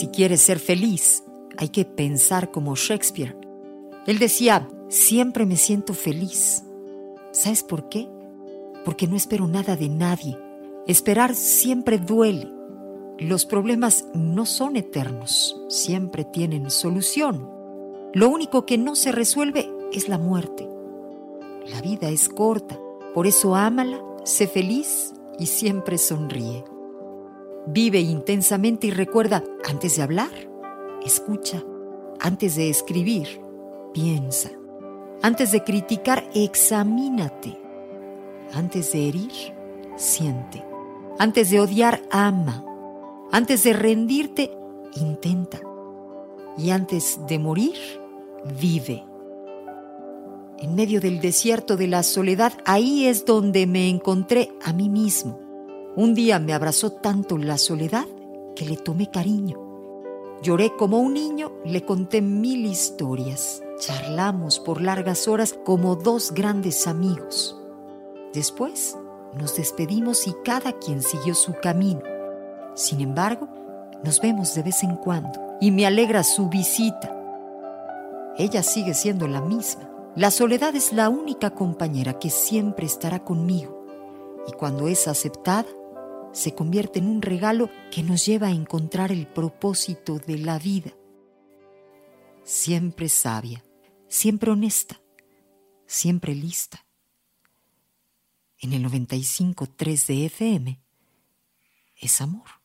si quieres ser feliz, hay que pensar como Shakespeare. Él decía, siempre me siento feliz. ¿Sabes por qué? Porque no espero nada de nadie. Esperar siempre duele. Los problemas no son eternos, siempre tienen solución. Lo único que no se resuelve es la muerte. La vida es corta, por eso ámala, sé feliz y siempre sonríe. Vive intensamente y recuerda, antes de hablar, escucha. Antes de escribir, piensa. Antes de criticar, examínate. Antes de herir, siente. Antes de odiar, ama. Antes de rendirte, intenta. Y antes de morir, vive. En medio del desierto de la soledad, ahí es donde me encontré a mí mismo. Un día me abrazó tanto la soledad que le tomé cariño. Lloré como un niño, le conté mil historias. Charlamos por largas horas como dos grandes amigos. Después nos despedimos y cada quien siguió su camino. Sin embargo, nos vemos de vez en cuando y me alegra su visita. Ella sigue siendo la misma. La soledad es la única compañera que siempre estará conmigo y cuando es aceptada, se convierte en un regalo que nos lleva a encontrar el propósito de la vida. Siempre sabia, siempre honesta, siempre lista. En el 95.3 de FM es amor.